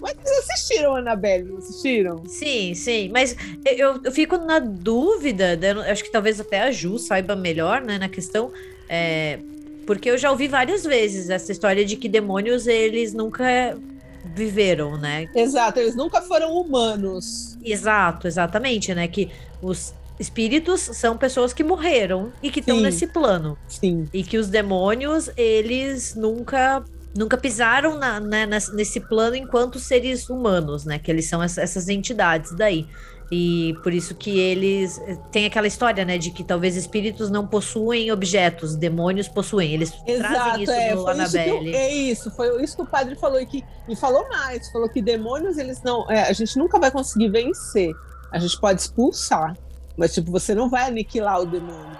Speaker 4: Mas vocês assistiram Annabelle, não assistiram?
Speaker 3: Sim, sim. Mas eu, eu fico na dúvida, eu acho que talvez até a Ju saiba melhor, né, na questão. É, porque eu já ouvi várias vezes essa história de que demônios, eles nunca viveram, né?
Speaker 4: Exato, eles nunca foram humanos.
Speaker 3: Exato, exatamente, né? Que os espíritos são pessoas que morreram e que estão nesse plano.
Speaker 4: Sim.
Speaker 3: E que os demônios, eles nunca nunca pisaram na, né, nesse plano enquanto seres humanos, né? Que eles são essas entidades daí. E por isso que eles tem aquela história, né, de que talvez espíritos não possuem objetos, demônios possuem. Eles
Speaker 4: Exato,
Speaker 3: trazem isso
Speaker 4: é,
Speaker 3: no Annabelle.
Speaker 4: Isso é isso, foi isso que o padre falou e que e falou mais, falou que demônios eles não, é, a gente nunca vai conseguir vencer. A gente pode expulsar, mas tipo, você não vai aniquilar o demônio.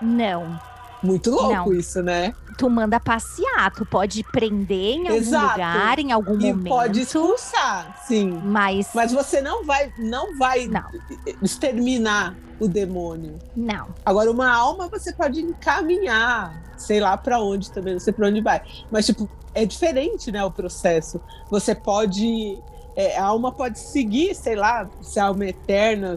Speaker 2: Não.
Speaker 4: Muito louco
Speaker 2: Não.
Speaker 4: isso, né?
Speaker 2: Tu manda passear, tu pode prender em algum
Speaker 4: Exato.
Speaker 2: lugar, em algum
Speaker 4: E
Speaker 2: momento.
Speaker 4: pode expulsar, sim.
Speaker 2: Mas,
Speaker 4: Mas você não vai, não vai
Speaker 2: Não.
Speaker 4: exterminar o demônio.
Speaker 2: não.
Speaker 4: Agora, uma alma você pode encaminhar, sei lá pra onde também, não sei pra onde vai. Mas, tipo, é diferente, né, o processo. Você pode. é, a alma pode seguir, sei lá, se a alma é eterna,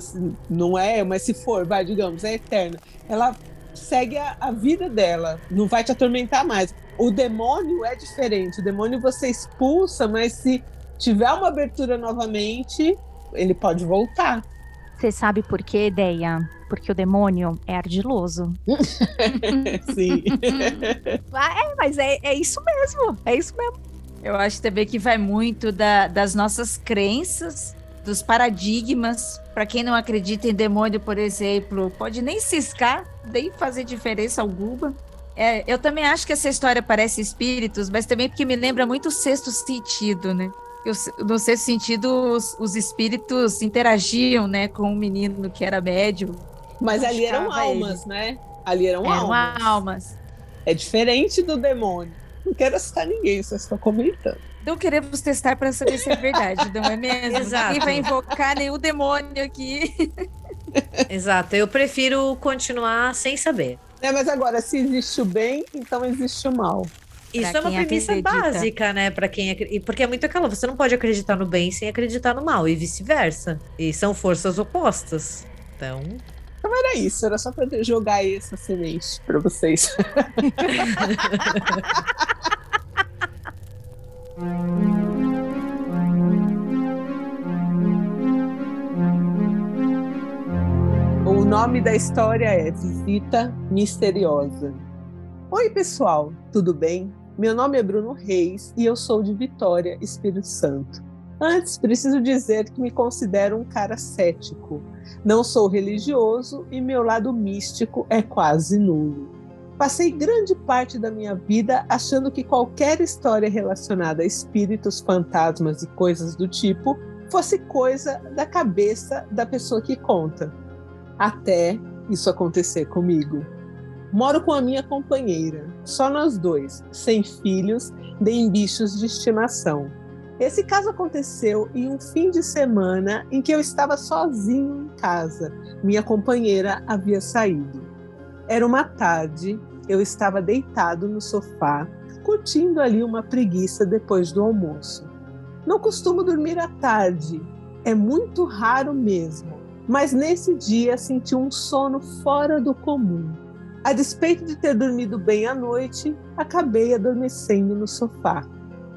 Speaker 4: não é, mas se for, vai, digamos, é eterna. Ela segue a, a vida dela, não vai te atormentar mais. O demônio é diferente. O demônio você expulsa, mas se tiver uma abertura novamente, ele pode voltar.
Speaker 2: Você sabe por quê, Deia? Porque o demônio é ardiloso.
Speaker 4: Sim.
Speaker 2: Ah, é, mas é, é isso mesmo. É isso mesmo.
Speaker 1: Eu acho também que vai muito da- das nossas crenças, dos paradigmas. Para quem não acredita em demônio, por exemplo, pode nem ciscar, nem fazer diferença alguma. É, eu também acho que essa história parece espíritos, mas também porque me lembra muito o sexto sentido, né? Eu- no sexto sentido, os, os espíritos interagiam, né, com um menino que era médio.
Speaker 4: Mas ali eram almas, né? Ali eram,
Speaker 1: Eram
Speaker 4: almas.
Speaker 1: almas.
Speaker 4: É diferente do demônio. Não quero assustar ninguém, só estou comentando.
Speaker 1: Não queremos testar para saber se é verdade, não é mesmo?
Speaker 3: Exato.
Speaker 1: Ninguém vai invocar nenhum demônio aqui.
Speaker 3: Exato. Eu prefiro continuar sem saber.
Speaker 4: É, mas agora, se existe o bem, então existe o mal.
Speaker 3: Isso
Speaker 1: Pra
Speaker 3: é uma premissa
Speaker 1: acredita.
Speaker 3: básica, né? Para quem acre- e porque é muito aquela, você não pode acreditar no bem sem acreditar no mal e vice-versa. E são forças opostas. Então,
Speaker 4: Era isso, era só para jogar essa semente para vocês. O nome da história é Visita Misteriosa. Oi, pessoal, tudo bem? Meu nome é Bruno Reis e eu sou de Vitória, Espírito Santo. Antes, preciso dizer que me considero um cara cético. Não sou religioso e meu lado místico é quase nulo. Passei grande parte da minha vida achando que qualquer história relacionada a espíritos, fantasmas e coisas do tipo fosse coisa da cabeça da pessoa que conta. Até isso acontecer comigo. Moro com a minha companheira, só nós dois, sem filhos, nem bichos de estimação. Esse caso aconteceu em um fim de semana em que eu estava sozinho em casa. Minha companheira havia saído. Era uma tarde, eu estava deitado no sofá, curtindo ali uma preguiça depois do almoço. Não costumo dormir à tarde, é muito raro mesmo, mas nesse dia senti um sono fora do comum. A despeito de ter dormido bem à noite, acabei adormecendo no sofá.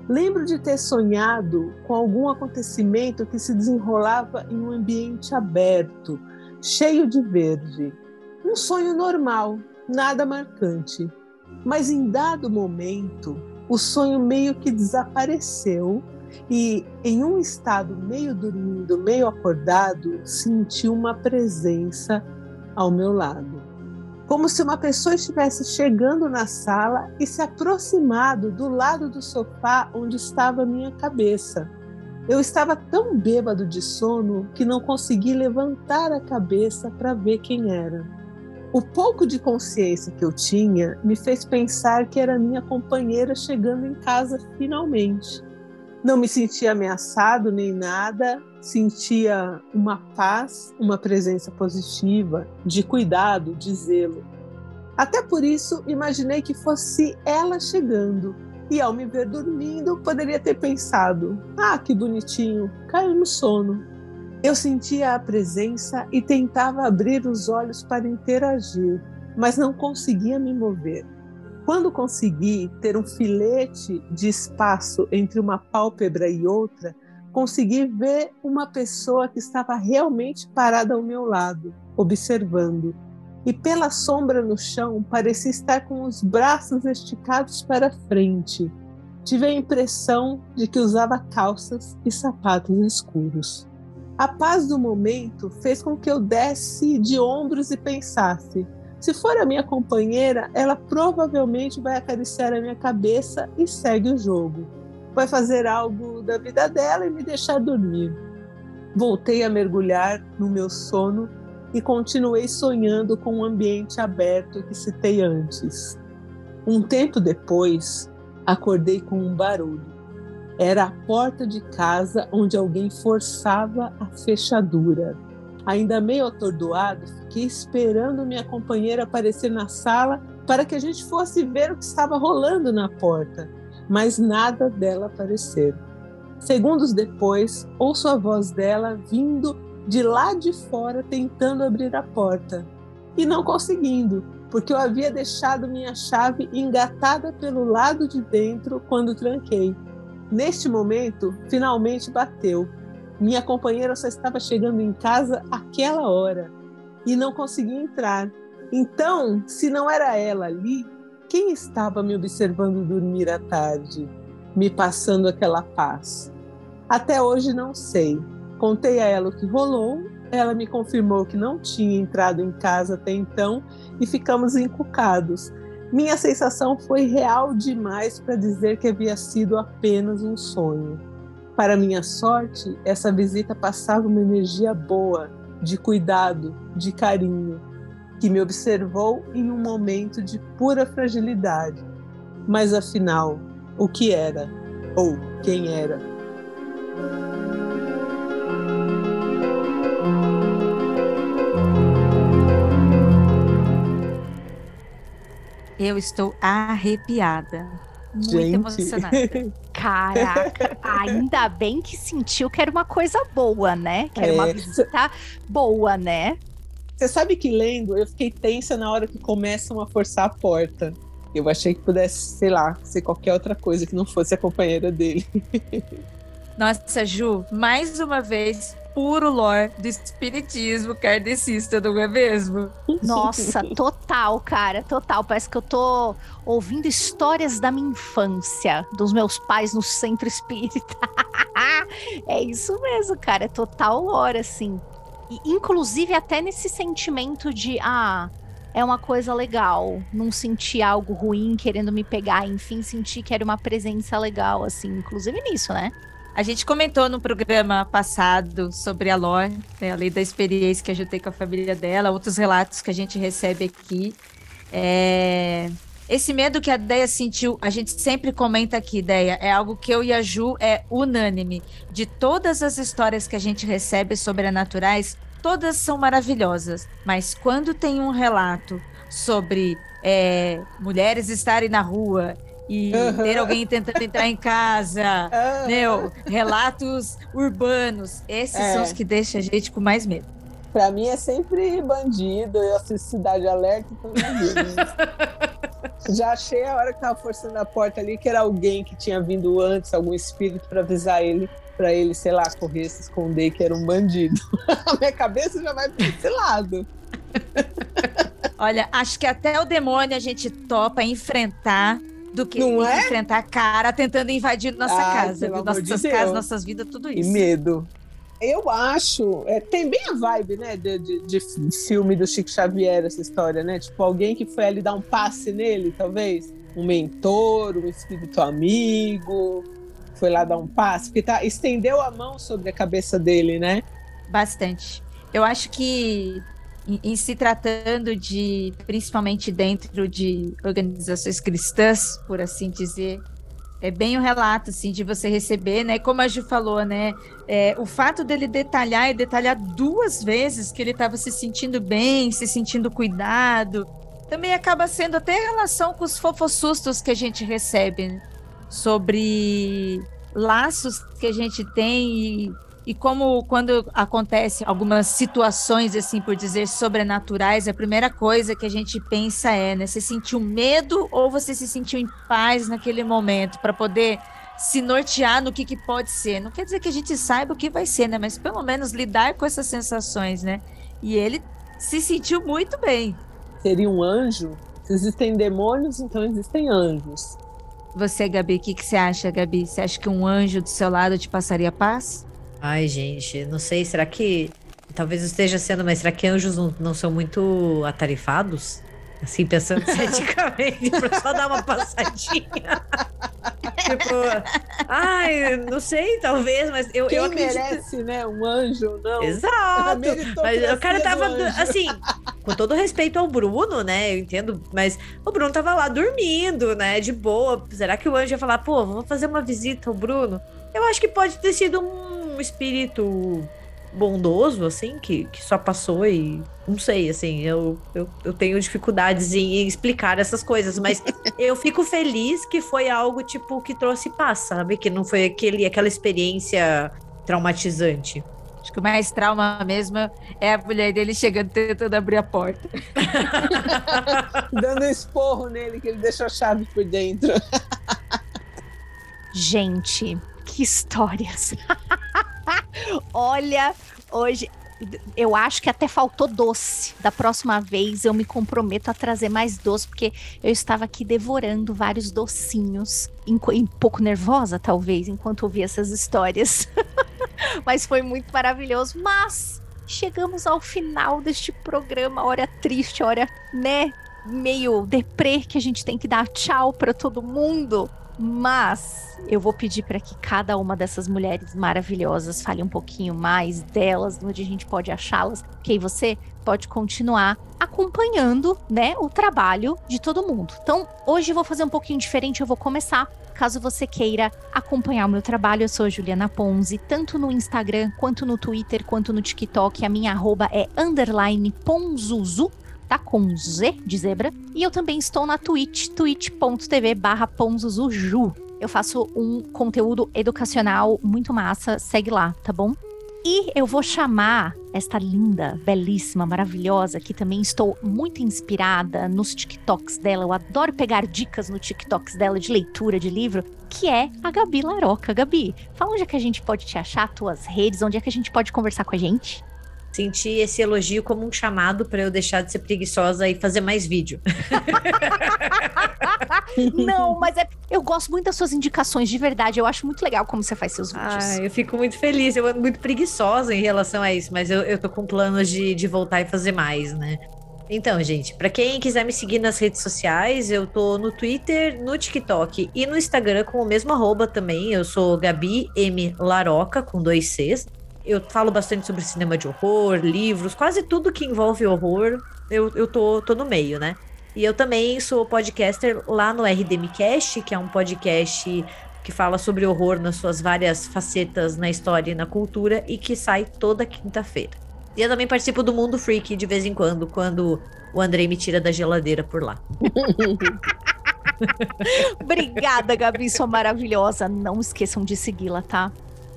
Speaker 4: Lembro de ter sonhado com algum acontecimento que se desenrolava em um ambiente aberto, cheio de verde. Um sonho normal, nada marcante. Mas em dado momento, o sonho meio que desapareceu e, em um estado meio dormindo, meio acordado, senti uma presença ao meu lado como se uma pessoa estivesse chegando na sala e se aproximado do lado do sofá onde estava a minha cabeça. Eu estava tão bêbado de sono que não consegui levantar a cabeça para ver quem era. O pouco de consciência que eu tinha me fez pensar que era minha companheira chegando em casa finalmente. Não me sentia ameaçado nem nada, sentia uma paz, uma presença positiva, de cuidado, de zelo. Até por isso, imaginei que fosse ela chegando. E ao me ver dormindo, poderia ter pensado: ah, que bonitinho, caiu no sono. Eu sentia a presença e tentava abrir os olhos para interagir, mas não conseguia me mover. Quando consegui ter um filete de espaço entre uma pálpebra e outra, consegui ver uma pessoa que estava realmente parada ao meu lado, observando. E pela sombra no chão, parecia estar com os braços esticados para frente. Tive a impressão de que usava calças e sapatos escuros. A paz do momento fez com que eu desse de ombros e pensasse: se for a minha companheira, ela provavelmente vai acariciar a minha cabeça e segue o jogo. Vai fazer algo da vida dela e me deixar dormir. Voltei a mergulhar no meu sono e continuei sonhando com o ambiente aberto que citei antes. Um tempo depois, acordei com um barulho. Era a porta de casa onde alguém forçava a fechadura. Ainda meio atordoado, fiquei esperando minha companheira aparecer na sala para que a gente fosse ver o que estava rolando na porta, mas nada dela aparecer. Segundos depois, ouço a voz dela vindo de lá de fora tentando abrir a porta e não conseguindo, porque eu havia deixado minha chave engatada pelo lado de dentro quando tranquei. Neste momento, finalmente bateu. Minha companheira só estava chegando em casa aquela hora e não conseguia entrar. Então, se não era ela ali, quem estava me observando dormir à tarde, me passando aquela paz? Até hoje não sei. Contei a ela o que rolou, ela me confirmou que não tinha entrado em casa até então e ficamos encucados. Minha sensação foi real demais para dizer que havia sido apenas um sonho. Para minha sorte, essa visita passava uma energia boa, de cuidado, de carinho, que me observou em um momento de pura fragilidade. Mas afinal, o que era? Ou quem era?
Speaker 1: Eu estou arrepiada. Muito Gente. emocionada.
Speaker 2: Caraca, ainda bem que sentiu que era uma coisa boa, né? Que era é. uma visita boa, né?
Speaker 4: Você sabe que lendo, eu fiquei tensa na hora que começam a forçar a porta. Eu achei que pudesse, sei lá, ser qualquer outra coisa que não fosse a companheira dele.
Speaker 1: Nossa, Ju, mais uma vez, puro lore do espiritismo kardecista, não é mesmo?
Speaker 2: Nossa, total, cara, total. Parece que eu tô ouvindo histórias da minha infância, dos meus pais no centro espírita. é isso mesmo, cara, é total lore, assim. E, inclusive, até nesse sentimento de, ah, é uma coisa legal. Não sentir algo ruim querendo me pegar, enfim, sentir que era uma presença legal, assim, inclusive nisso, né?
Speaker 1: A gente comentou no programa passado sobre a Lore, né, além da experiência que a tem com a família dela, outros relatos que a gente recebe aqui. É... Esse medo que a Deia sentiu, a gente sempre comenta aqui, Deia, é algo que eu e a Ju é unânime. De todas as histórias que a gente recebe sobrenaturais, todas são maravilhosas. Mas quando tem um relato sobre é, mulheres estarem na rua e uhum. ter alguém tentando entrar em casa, uhum. meu, relatos urbanos. Esses é. são os que deixam a gente com mais medo.
Speaker 4: Pra mim é sempre bandido, eu assisto Cidade Alerta, então Já achei a hora que tava forçando a porta ali que era alguém que tinha vindo antes, algum espírito para avisar ele, para ele, sei lá, correr, se esconder que era um bandido. a minha cabeça já vai para esse lado.
Speaker 1: Olha, acho que até o demônio a gente topa enfrentar do que não é? enfrentar a cara tentando invadir nossa ah, casa, nossas de casas, nossas vidas, tudo isso.
Speaker 4: E medo. Eu acho, é, tem bem a vibe, né, de, de, de, filme do Chico Xavier, essa história, né? Tipo, alguém que foi ali dar um passe nele, talvez. Um mentor, um espírito amigo, foi lá dar um passe, porque tá, estendeu a mão sobre a cabeça dele, né?
Speaker 1: Bastante. Eu acho que em, se tratando de, principalmente dentro de organizações cristãs, por assim dizer, é bem o relato, assim, de você receber, né? Como a Ju falou, né? É, o fato dele detalhar e detalhar duas vezes que ele estava se sentindo bem, se sentindo cuidado, também acaba sendo até em relação com os fofossustos que a gente recebe, né? sobre laços que a gente tem e e como quando acontece algumas situações, assim por dizer, sobrenaturais, a primeira coisa que a gente pensa é, né? Você sentiu medo ou você se sentiu em paz naquele momento para poder se nortear no que, que pode ser. Não quer dizer que a gente saiba o que vai ser, né? Mas pelo menos lidar com essas sensações, né? E ele se sentiu muito bem.
Speaker 4: Seria um anjo? Se existem demônios, então existem anjos.
Speaker 1: Você, Gabi, o que, que você acha, Gabi? Você acha que um anjo do seu lado te passaria paz?
Speaker 3: Ai, gente, não sei, será que. Talvez esteja sendo, mas será que anjos não, não são muito atarifados? Assim, pensando ceticamente, pra só dar uma passadinha. tipo, ai, não sei, talvez, mas eu,
Speaker 4: Quem
Speaker 3: eu acredito.
Speaker 4: merece, né? Um anjo, não.
Speaker 3: Exato. Mas o cara tava, assim, com todo respeito ao Bruno, né? Eu entendo, mas o Bruno tava lá dormindo, né? De boa. Será que o anjo ia falar, pô, vou fazer uma visita ao Bruno? Eu acho que pode ter sido um espírito bondoso, assim, que, que só passou e. Não sei, assim, eu, eu, eu tenho dificuldades em explicar essas coisas, mas eu fico feliz que foi algo, tipo, que trouxe paz, sabe? Que não foi aquele, aquela experiência traumatizante.
Speaker 1: Acho que o mais trauma mesmo é a mulher dele chegando tentando abrir a porta.
Speaker 4: Dando um esporro nele, que ele deixou a chave por dentro.
Speaker 2: Gente, que histórias. Olha, hoje eu acho que até faltou doce. Da próxima vez eu me comprometo a trazer mais doce, porque eu estava aqui devorando vários docinhos, um pouco nervosa talvez, enquanto ouvia essas histórias. Mas foi muito maravilhoso. Mas chegamos ao final deste programa, hora triste, hora, né, meio deprê que a gente tem que dar tchau para todo mundo. Mas eu vou pedir para que cada uma dessas mulheres maravilhosas fale um pouquinho mais delas, onde a gente pode achá-las, porque aí você pode continuar acompanhando, né, o trabalho de todo mundo. Então, hoje eu vou fazer um pouquinho diferente, eu vou começar Caso você queira acompanhar o meu trabalho, eu sou a Juliana Ponzi, tanto no Instagram, quanto no Twitter, quanto no TikTok. A minha arroba é underline ponzuzu, tá? Com Z de zebra. E eu também estou na Twitch, twitch.tv barra. Eu faço um conteúdo educacional muito massa, segue lá, tá bom? E eu vou chamar esta linda, belíssima, maravilhosa, que também estou muito inspirada nos TikToks dela. Eu adoro pegar dicas no TikToks dela de leitura de livro, que é a Gabi Laroca. Gabi, fala onde é que a gente pode te achar, tuas redes, onde é que a gente pode conversar com a gente?
Speaker 3: Senti esse elogio como um chamado para eu deixar de ser preguiçosa e fazer mais vídeo.
Speaker 2: Não, mas é, eu gosto muito das suas indicações, de verdade. Eu acho muito legal como você faz seus vídeos.
Speaker 3: Ah, eu fico muito feliz. Eu ando muito preguiçosa em relação a isso, mas eu, eu tô com planos de, de voltar e fazer mais, né? Então, gente, para quem quiser me seguir nas redes sociais, eu tô no Twitter, no TikTok e no Instagram com o mesmo arroba também. Eu sou Gabi M Laroca com dois Cs. Eu falo bastante sobre cinema de horror, livros, quase tudo que envolve horror, eu, eu tô, tô no meio, né? E eu também sou podcaster lá no RDMcast, que é um podcast que fala sobre horror nas suas várias facetas na história e na cultura e que sai toda quinta-feira. E eu também participo do Mundo Freak de vez em quando, quando o Andrei me tira da geladeira por lá.
Speaker 2: Obrigada, Gabi, sua maravilhosa. Não esqueçam de segui-la, tá?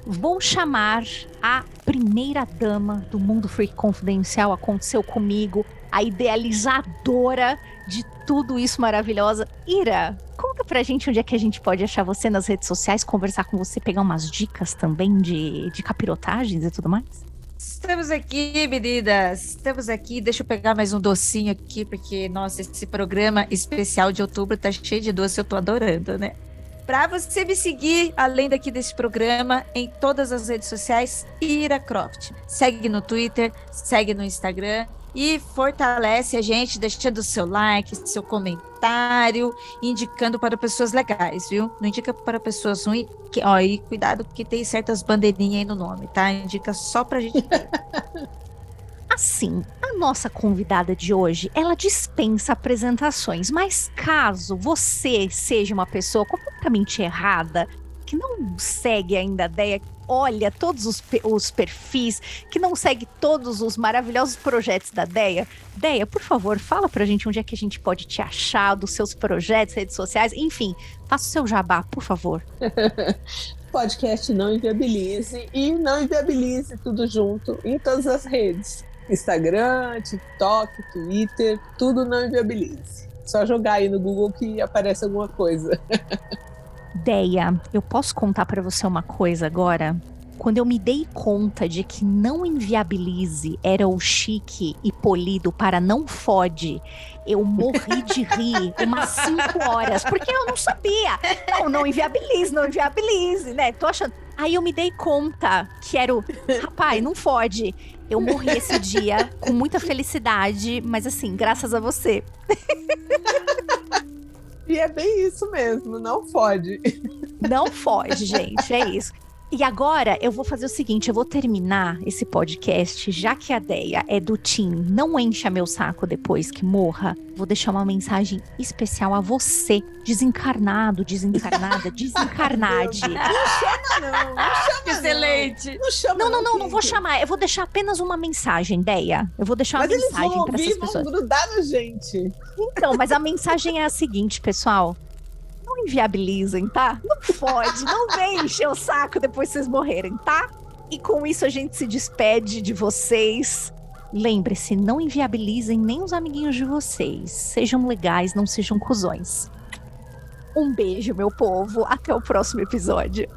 Speaker 2: Vou chamar a primeira dama do Mundo Freak Confidencial. Aconteceu comigo, a idealizadora de tudo isso maravilhosa. Ira, conta pra gente onde é que a gente pode achar você nas redes sociais, conversar com você, pegar umas dicas também de, de capirotagens e tudo mais.
Speaker 1: Estamos aqui, meninas. Estamos aqui. Deixa eu pegar mais um docinho aqui, porque, nossa, esse programa especial de outubro tá cheio de doce, eu tô adorando, né? Para você me seguir, além daqui desse programa, em todas as redes sociais, Ira Croft. Segue no Twitter, segue no Instagram e fortalece a gente deixando seu like, seu comentário, indicando para pessoas legais, viu? Não indica para pessoas ruins, que, ó, e cuidado que tem certas bandeirinhas aí no nome, tá? Indica só pra gente.
Speaker 2: Assim, a nossa convidada de hoje, ela dispensa apresentações, mas caso você seja uma pessoa completamente errada, que não segue ainda a ideia, olha todos os, os perfis, que não segue todos os maravilhosos projetos da Deia, Deia, por favor, fala pra gente onde é que a gente pode te achar, dos seus projetos, redes sociais, enfim, faça o seu jabá, por favor.
Speaker 4: Podcast Não Inviabilize e Não Inviabilize tudo junto em todas as redes. Instagram, TikTok, Twitter, tudo não inviabilize. Só jogar aí no Google que aparece alguma coisa.
Speaker 2: Deia, eu posso contar para você uma coisa agora? Quando eu me dei conta de que não inviabilize era o chique e polido para não fode, eu morri de rir umas cinco horas, porque eu não sabia. Não, não inviabilize, não inviabilize, né? Tô achando. Aí eu me dei conta que era o. Rapaz, não fode. Eu morri esse dia com muita felicidade, mas assim, graças a você.
Speaker 4: e é bem isso mesmo, não fode.
Speaker 2: Não foge, gente. É isso. E agora eu vou fazer o seguinte: eu vou terminar esse podcast, já que a ideia é do Tim não encha meu saco depois que morra. Vou deixar uma mensagem especial a você, desencarnado, desencarnada, desencarnade.
Speaker 4: Não chama, não. Não chama.
Speaker 1: Excelente.
Speaker 4: Não, não chama.
Speaker 2: Não, não, não, não vou chamar. Eu vou deixar apenas uma mensagem, ideia. Eu vou deixar uma
Speaker 4: Mas eles
Speaker 2: mensagem
Speaker 4: vão
Speaker 2: para
Speaker 4: ouvir
Speaker 2: essas
Speaker 4: e vão
Speaker 2: pessoas.
Speaker 4: grudar na gente.
Speaker 2: Então, mas a mensagem é a seguinte, pessoal. Não inviabilizem, tá? Não fode, não vem encher o saco depois vocês morrerem, tá? E com isso a gente se despede de vocês. Lembre-se, não inviabilizem nem os amiguinhos de vocês. Sejam legais, não sejam cuzões. Um beijo, meu povo. Até o próximo episódio.